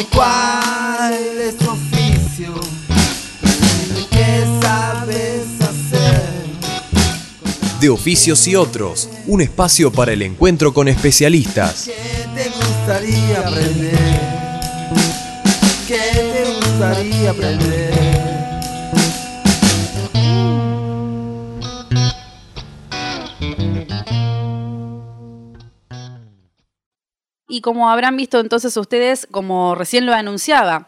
Dime cuál es tu oficio, dime qué sabes hacer. De oficios y otros, un espacio para el encuentro con especialistas. ¿Qué te gustaría aprender? ¿Qué te gustaría aprender? Y como habrán visto entonces ustedes, como recién lo anunciaba,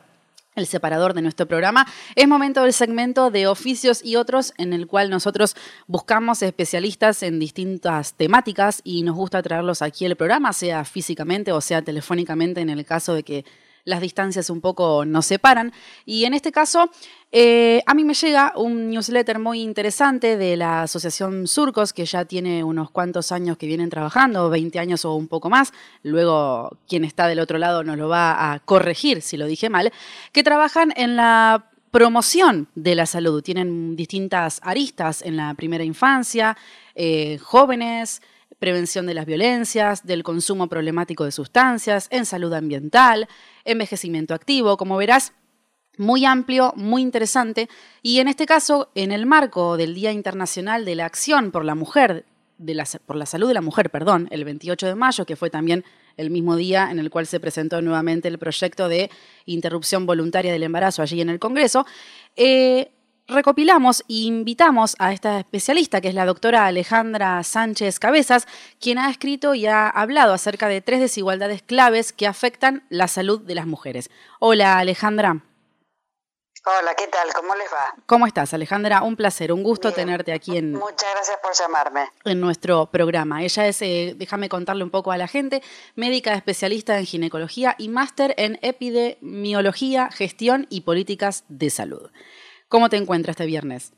el separador de nuestro programa, es momento del segmento de oficios y otros en el cual nosotros buscamos especialistas en distintas temáticas y nos gusta traerlos aquí al programa, sea físicamente o sea telefónicamente en el caso de que las distancias un poco nos separan. Y en este caso, eh, a mí me llega un newsletter muy interesante de la Asociación Surcos, que ya tiene unos cuantos años que vienen trabajando, 20 años o un poco más. Luego, quien está del otro lado nos lo va a corregir si lo dije mal, que trabajan en la promoción de la salud. Tienen distintas aristas en la primera infancia, eh, jóvenes, prevención de las violencias, del consumo problemático de sustancias, en salud ambiental, envejecimiento activo, como verás, muy amplio, muy interesante, y en este caso, en el marco del Día Internacional de la Acción por la Mujer, de la, por la Salud de la Mujer, perdón, el 28 de mayo, que fue también el mismo día en el cual se presentó nuevamente el proyecto de interrupción voluntaria del embarazo allí en el Congreso, eh, recopilamos e invitamos a esta especialista, que es la doctora Alejandra Sánchez Cabezas, quien ha escrito y ha hablado acerca de tres desigualdades claves que afectan la salud de las mujeres. Hola Alejandra. Hola, ¿qué tal? ¿Cómo les va? ¿Cómo estás, Alejandra? Un placer, un gusto tenerte aquí en... Muchas gracias por llamarme. En nuestro programa. Ella es, eh, déjame contarle un poco a la gente, médica especialista en ginecología y máster en epidemiología, gestión y políticas de salud. ¿Cómo te encuentras este viernes?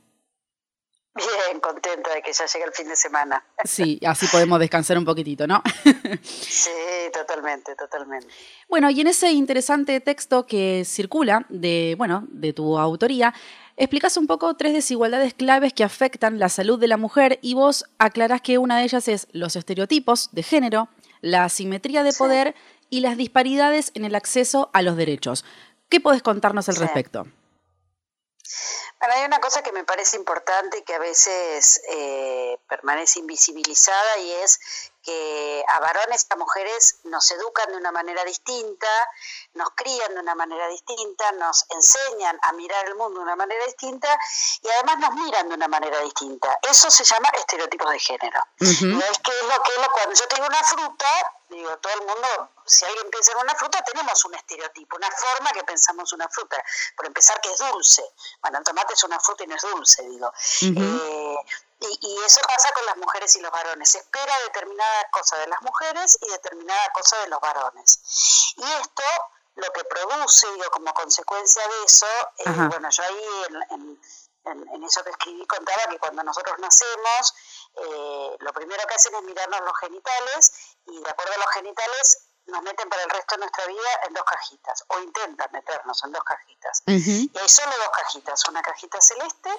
Bien, contenta de que ya llegue el fin de semana. Sí, así podemos descansar un poquitito, ¿no? sí, totalmente, totalmente. Bueno, y en ese interesante texto que circula de, bueno, de tu autoría, explicas un poco tres desigualdades claves que afectan la salud de la mujer y vos aclarás que una de ellas es los estereotipos de género, la asimetría de poder y las disparidades en el acceso a los derechos. ¿Qué podés contarnos al respecto? Bueno, hay una cosa que me parece importante y que a veces eh, permanece invisibilizada y es que a varones y a mujeres nos educan de una manera distinta, nos crían de una manera distinta, nos enseñan a mirar el mundo de una manera distinta y además nos miran de una manera distinta. Eso se llama estereotipos de género. es que es lo que es lo, cuando yo tengo una fruta, digo, todo el mundo, si alguien piensa en una fruta, tenemos un estereotipo, una forma que pensamos una fruta. Por empezar, que es dulce. Bueno, el tomate es una fruta y no es dulce, digo. eh, y, eso pasa con las mujeres y los varones. Se espera determinada cosa de las mujeres y determinada cosa de los varones. Y esto lo que produce, digo, como consecuencia de eso, eh, bueno, yo ahí en, en, eso que escribí contaba que cuando nosotros nacemos, eh, lo primero que hacen es mirarnos los genitales y de acuerdo a los genitales nos meten para el resto de nuestra vida en dos cajitas, o intentan meternos en dos cajitas. Y hay solo dos cajitas, una cajita celeste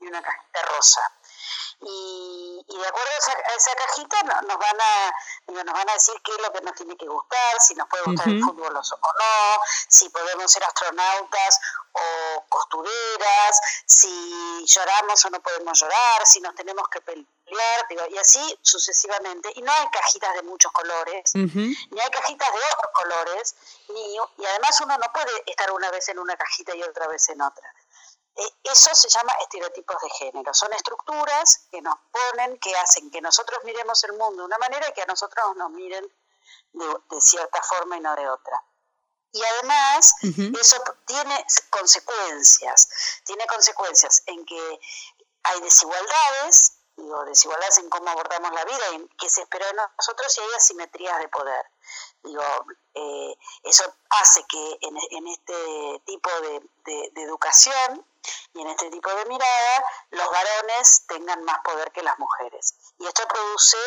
y una cajita rosa y, de acuerdo a esa, cajita nos van a nos van a decir qué es lo que nos tiene que gustar, si nos puede gustar el fútbol o no, si podemos ser astronautas o costureras, si lloramos o no podemos llorar, si nos tenemos que pelear, y así sucesivamente. Y no hay cajitas de muchos colores, ni hay cajitas de otros colores, ni, y además uno no puede estar una vez en una cajita y otra vez en otra. Eh, eso se llama estereotipos de género. Son estructuras que nos ponen, que hacen que nosotros miremos el mundo de una manera y que a nosotros nos miren de, cierta forma y no de otra. Y además, eso tiene consecuencias. Tiene consecuencias en que hay desigualdades, digo, desigualdades en cómo abordamos la vida y que se espera de nosotros y hay asimetrías de poder. Digo, eh, eso hace que en, este tipo de, educación y en este tipo de mirada los varones tengan más poder que las mujeres. Y esto produce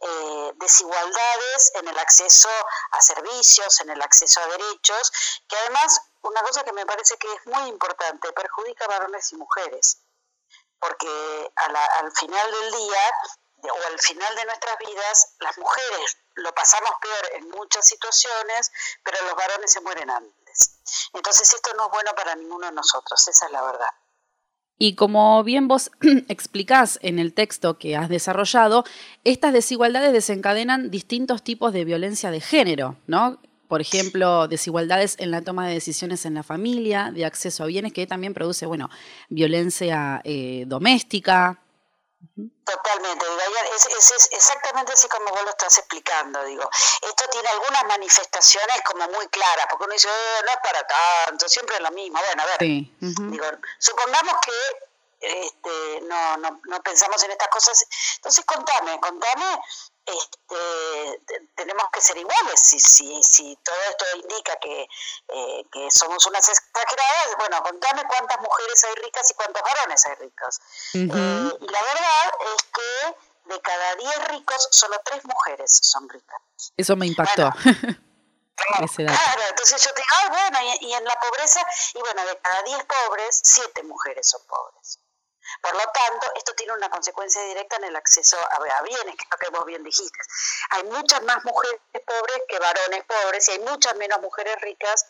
eh, desigualdades en el acceso a servicios, en el acceso a derechos, que además, una cosa que me parece que es muy importante, perjudica a varones y mujeres, porque al final del día o al final de nuestras vidas, las mujeres lo pasamos peor en muchas situaciones, pero los varones se mueren antes. Entonces esto no es bueno para ninguno de nosotros, esa es la verdad. Y como bien vos explicás en el texto que has desarrollado, estas desigualdades desencadenan distintos tipos de violencia de género, ¿no? Por ejemplo, desigualdades en la toma de decisiones en la familia, de acceso a bienes, que también produce, bueno, violencia eh, doméstica, Totalmente, es, exactamente así como vos lo estás explicando, digo. Esto tiene algunas manifestaciones como muy claras, porque uno dice, eh, no es para tanto, siempre es lo mismo. Bueno, a ver, digo, supongamos que este, no, no, no pensamos en estas cosas. Entonces, contame, contame este, tenemos que ser iguales. Si, si, si todo esto indica que, eh, que somos unas exageradas, bueno, contame cuántas mujeres hay ricas y cuántos varones hay ricos. Eh, y la verdad es que de cada 10 ricos, solo 3 mujeres son ricas. Eso me impactó. Claro, entonces yo te digo, ah, bueno, y, y, en la pobreza, y bueno, de cada 10 pobres, 7 mujeres son pobres. Por lo tanto, esto tiene una consecuencia directa en el acceso a, bienes, que es lo que vos bien dijiste. Hay muchas más mujeres pobres que varones pobres y hay muchas menos mujeres ricas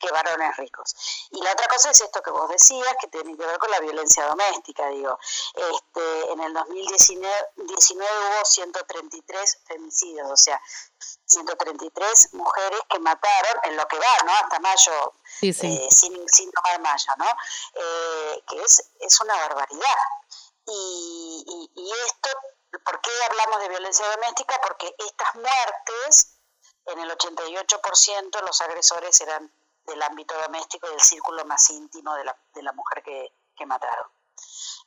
que varones ricos. Y la otra cosa es esto que vos decías, que tiene que ver con la violencia doméstica, digo. Este, en el 2019 hubo 133 femicidios, o sea, 133 mujeres que mataron en lo que va, ¿no? Hasta mayo, eh, sin, sin tomar mayo, ¿no? Eh, que es, es una barbaridad. Y, y, esto, ¿por qué hablamos de violencia doméstica? Porque estas muertes, en el 88% los agresores eran del ámbito doméstico y del círculo más íntimo de la, de la mujer que, que mataron.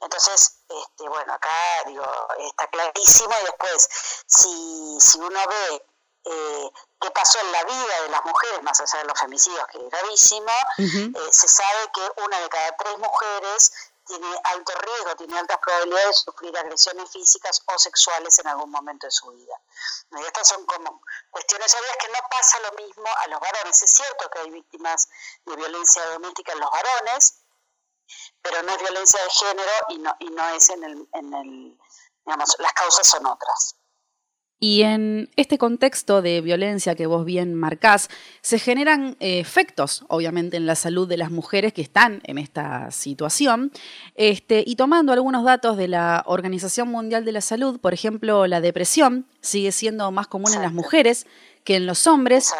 Entonces, este, bueno, acá digo, está clarísimo y después, si, si uno ve eh, qué pasó en la vida de las mujeres, más allá de los femicidios, que es gravísimo, eh, se sabe que una de cada tres mujeres tiene alto riesgo, tiene altas probabilidades de sufrir agresiones físicas o sexuales en algún momento de su vida. Y estas son como cuestiones obvias que no pasa lo mismo a los varones. Es cierto que hay víctimas de violencia doméstica en los varones, pero no es violencia de género y no, y no es en el, en el, digamos, las causas son otras. Y en este contexto de violencia que vos bien marcás, se generan eh, efectos, obviamente, en la salud de las mujeres que están en esta situación. Este, y tomando algunos datos de la Organización Mundial de la Salud, por ejemplo, la depresión sigue siendo más común en las mujeres que en los hombres,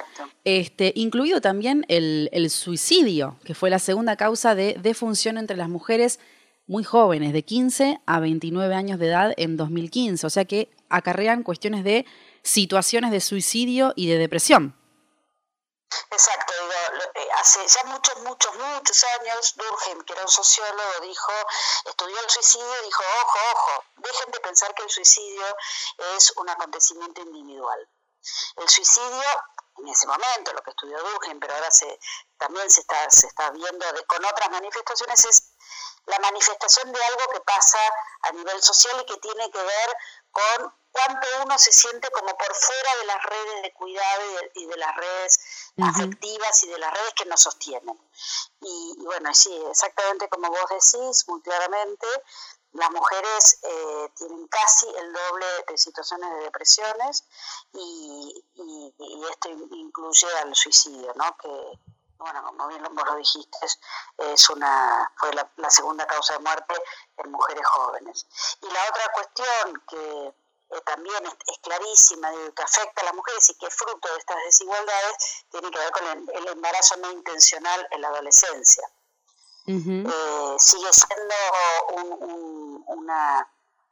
este, incluido también el, el suicidio, que fue la segunda causa de defunción entre las mujeres muy jóvenes, de 15 a 29 años de edad en 2015. O sea que acarrean cuestiones de situaciones de suicidio y de depresión. Exacto, eh, hace ya muchos, muchos, muchos años, Durkheim, que era un sociólogo, dijo, estudió el suicidio y dijo, ojo, ojo, dejen de pensar que el suicidio es un acontecimiento individual. El suicidio, en ese momento, lo que estudió Durkheim, pero ahora se, también se está, se está viendo con otras manifestaciones, es la manifestación de algo que pasa a nivel social y que tiene que ver con cuánto uno se siente como por fuera de las redes de cuidado y de, las redes afectivas y de las redes que nos sostienen. Y, bueno, sí, exactamente como vos decís, muy claramente, las mujeres eh, tienen casi el doble de situaciones de depresiones y, y, esto incluye al suicidio, ¿no? Que, bueno, como bien vos lo dijiste, es una, fue la, segunda causa de muerte en mujeres jóvenes. Y la otra cuestión que eh, también es, clarísima, que afecta a las mujeres y que es fruto de estas desigualdades, tiene que ver con el, embarazo no intencional en la adolescencia. Eh, sigue siendo un, una,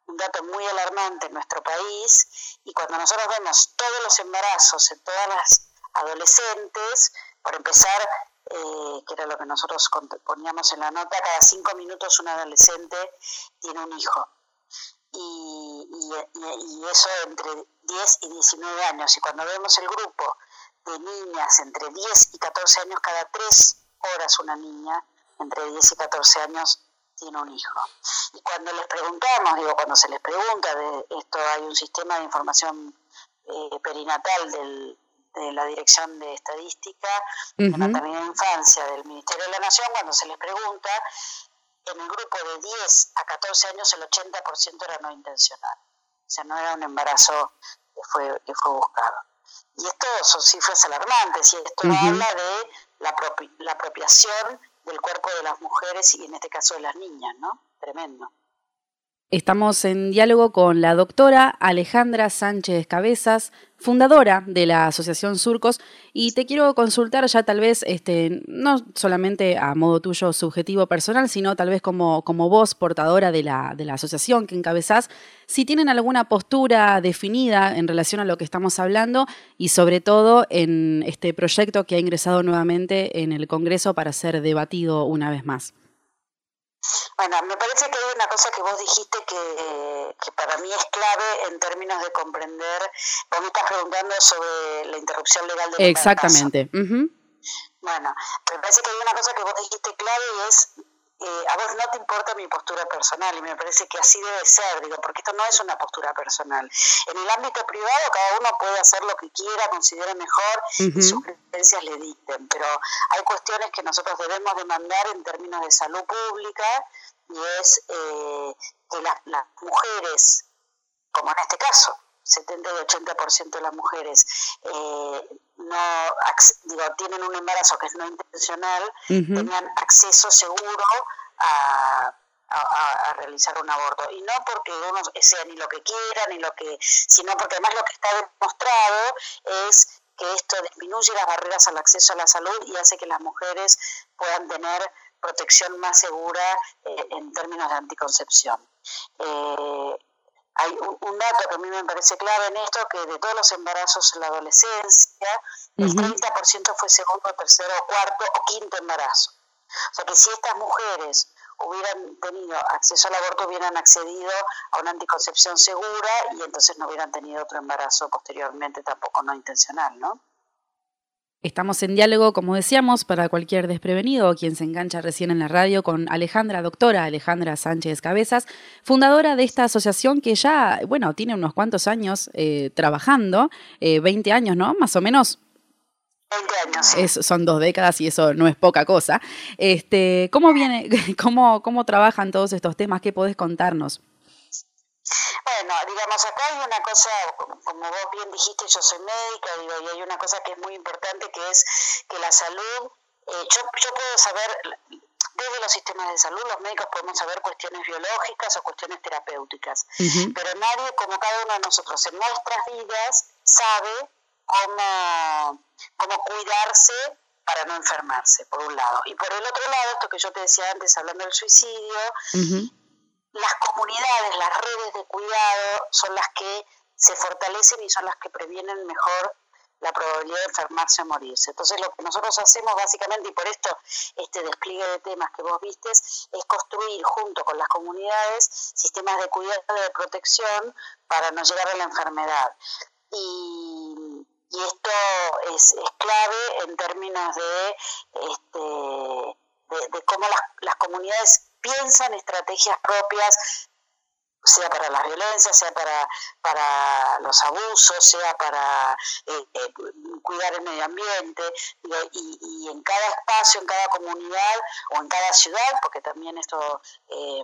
un dato muy alarmante en nuestro país y cuando nosotros vemos todos los embarazos en todas las adolescentes, por empezar, eh, que era lo que nosotros poníamos en la nota, cada cinco minutos un adolescente tiene un hijo. Y, y, eso entre 10 y 19 años. Y cuando vemos el grupo de niñas entre 10 y 14 años, cada tres horas una niña entre 10 y 14 años tiene un hijo. Y cuando les preguntamos, digo, cuando se les pregunta de esto, hay un sistema de información eh, perinatal del, de la Dirección de Estadística de Maternidad e Infancia del Ministerio de la Nación, cuando se les pregunta, en el grupo de 10 a 14 años el 80% era no intencional. O sea, no era un embarazo que fue, que fue buscado. Y esto son cifras alarmantes y esto habla de la, la apropiación del cuerpo de las mujeres y en este caso de las niñas, ¿no? Tremendo. Estamos en diálogo con la doctora Alejandra Sánchez Cabezas, fundadora de la Asociación Surcos, y te quiero consultar ya tal vez, este, no solamente a modo tuyo subjetivo personal, sino tal vez como, como voz portadora de la, de la asociación que encabezás, si tienen alguna postura definida en relación a lo que estamos hablando y sobre todo en este proyecto que ha ingresado nuevamente en el Congreso para ser debatido una vez más. Bueno, me parece que hay una cosa que vos dijiste que, que, para mí es clave en términos de comprender. Vos me estás preguntando sobre la interrupción legal del Exactamente. Bueno, me parece que hay una cosa que vos dijiste clave y es eh, a vos no te importa mi postura personal y me parece que así debe ser, digo, porque esto no es una postura personal. En el ámbito privado cada uno puede hacer lo que quiera, considere mejor y sus creencias le dicten, pero hay cuestiones que nosotros debemos demandar en términos de salud pública y es eh, que las, las mujeres, como en este caso, 70 y 80% de las mujeres eh, no digo, tienen un embarazo que es no intencional, tengan acceso seguro a, a, realizar un aborto. Y no porque uno sea ni lo que quiera, ni lo que, sino porque además lo que está demostrado es que esto disminuye las barreras al acceso a la salud y hace que las mujeres puedan tener protección más segura eh, en términos de anticoncepción. Eh, hay un, dato que a mí me parece clave en esto, que de todos los embarazos en la adolescencia, el 30% fue segundo, tercero, cuarto o quinto embarazo. O sea que si estas mujeres hubieran tenido acceso al aborto, hubieran accedido a una anticoncepción segura y entonces no hubieran tenido otro embarazo posteriormente, tampoco no intencional, ¿no? Estamos en diálogo, como decíamos, para cualquier desprevenido o quien se engancha recién en la radio con Alejandra, doctora Alejandra Sánchez Cabezas, fundadora de esta asociación que ya, bueno, tiene unos cuantos años eh, trabajando, 20 eh, años, ¿no? Más o menos. 20 años. son dos décadas y eso no es poca cosa. Este, ¿Cómo viene, cómo, cómo trabajan todos estos temas? ¿Qué podés contarnos? Bueno, digamos, acá hay una cosa, como vos bien dijiste, yo soy médica, digo, y hay una cosa que es muy importante, que es que la salud, eh, yo, yo puedo saber, desde los sistemas de salud, los médicos podemos saber cuestiones biológicas o cuestiones terapéuticas, pero nadie, como cada uno de nosotros en nuestras vidas, sabe cómo, cómo cuidarse para no enfermarse, por un lado. Y por el otro lado, esto que yo te decía antes, hablando del suicidio, las comunidades, las redes de cuidado son las que se fortalecen y son las que previenen mejor la probabilidad de enfermarse o morirse. Entonces lo que nosotros hacemos básicamente, y por esto este despliegue de temas que vos vistes, es construir junto con las comunidades sistemas de cuidado y de protección para no llegar a la enfermedad. Y, esto es, clave en términos de, este, de, cómo las, las comunidades piensan estrategias propias, sea para las violencias, sea para, para los abusos, sea para eh, eh, cuidar el medio ambiente, y, en cada espacio, en cada comunidad o en cada ciudad, porque también esto eh,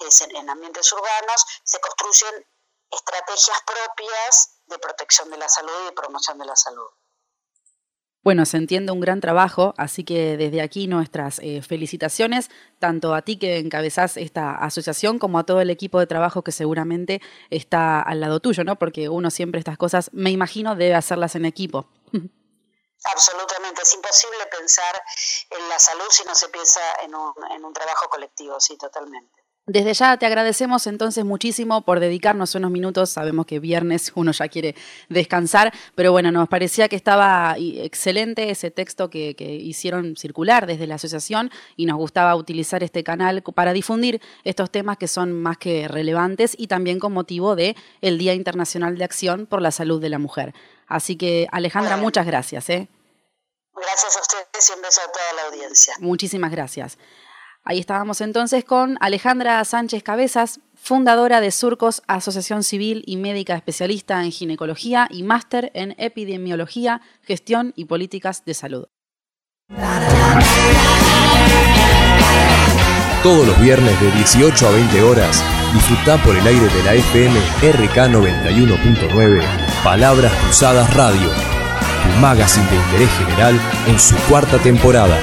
es en ambientes urbanos, se construyen estrategias propias de protección de la salud y de promoción de la salud. Bueno, se entiende un gran trabajo, así que desde aquí nuestras eh, felicitaciones, tanto a ti que encabezás esta asociación como a todo el equipo de trabajo que seguramente está al lado tuyo, ¿no? Porque uno siempre estas cosas, me imagino, debe hacerlas en equipo. Absolutamente, es imposible pensar en la salud si no se piensa en un, en un trabajo colectivo, sí, totalmente. Desde ya te agradecemos entonces muchísimo por dedicarnos unos minutos. Sabemos que viernes uno ya quiere descansar, pero bueno, nos parecía que estaba excelente ese texto que, hicieron circular desde la asociación y nos gustaba utilizar este canal para difundir estos temas que son más que relevantes y también con motivo de el Día Internacional de Acción por la Salud de la Mujer. Así que Alejandra, muchas gracias. ¿eh? Gracias a ustedes y un beso a toda la audiencia. Muchísimas gracias. Ahí estábamos entonces con Alejandra Sánchez Cabezas, fundadora de Surcos, Asociación Civil y Médica Especialista en Ginecología y máster en Epidemiología, Gestión y Políticas de Salud. Todos los viernes de 18 a 20 horas, disfruta por el aire de la FM RK 91.9 Palabras Cruzadas Radio, tu magazine de interés general en su cuarta temporada.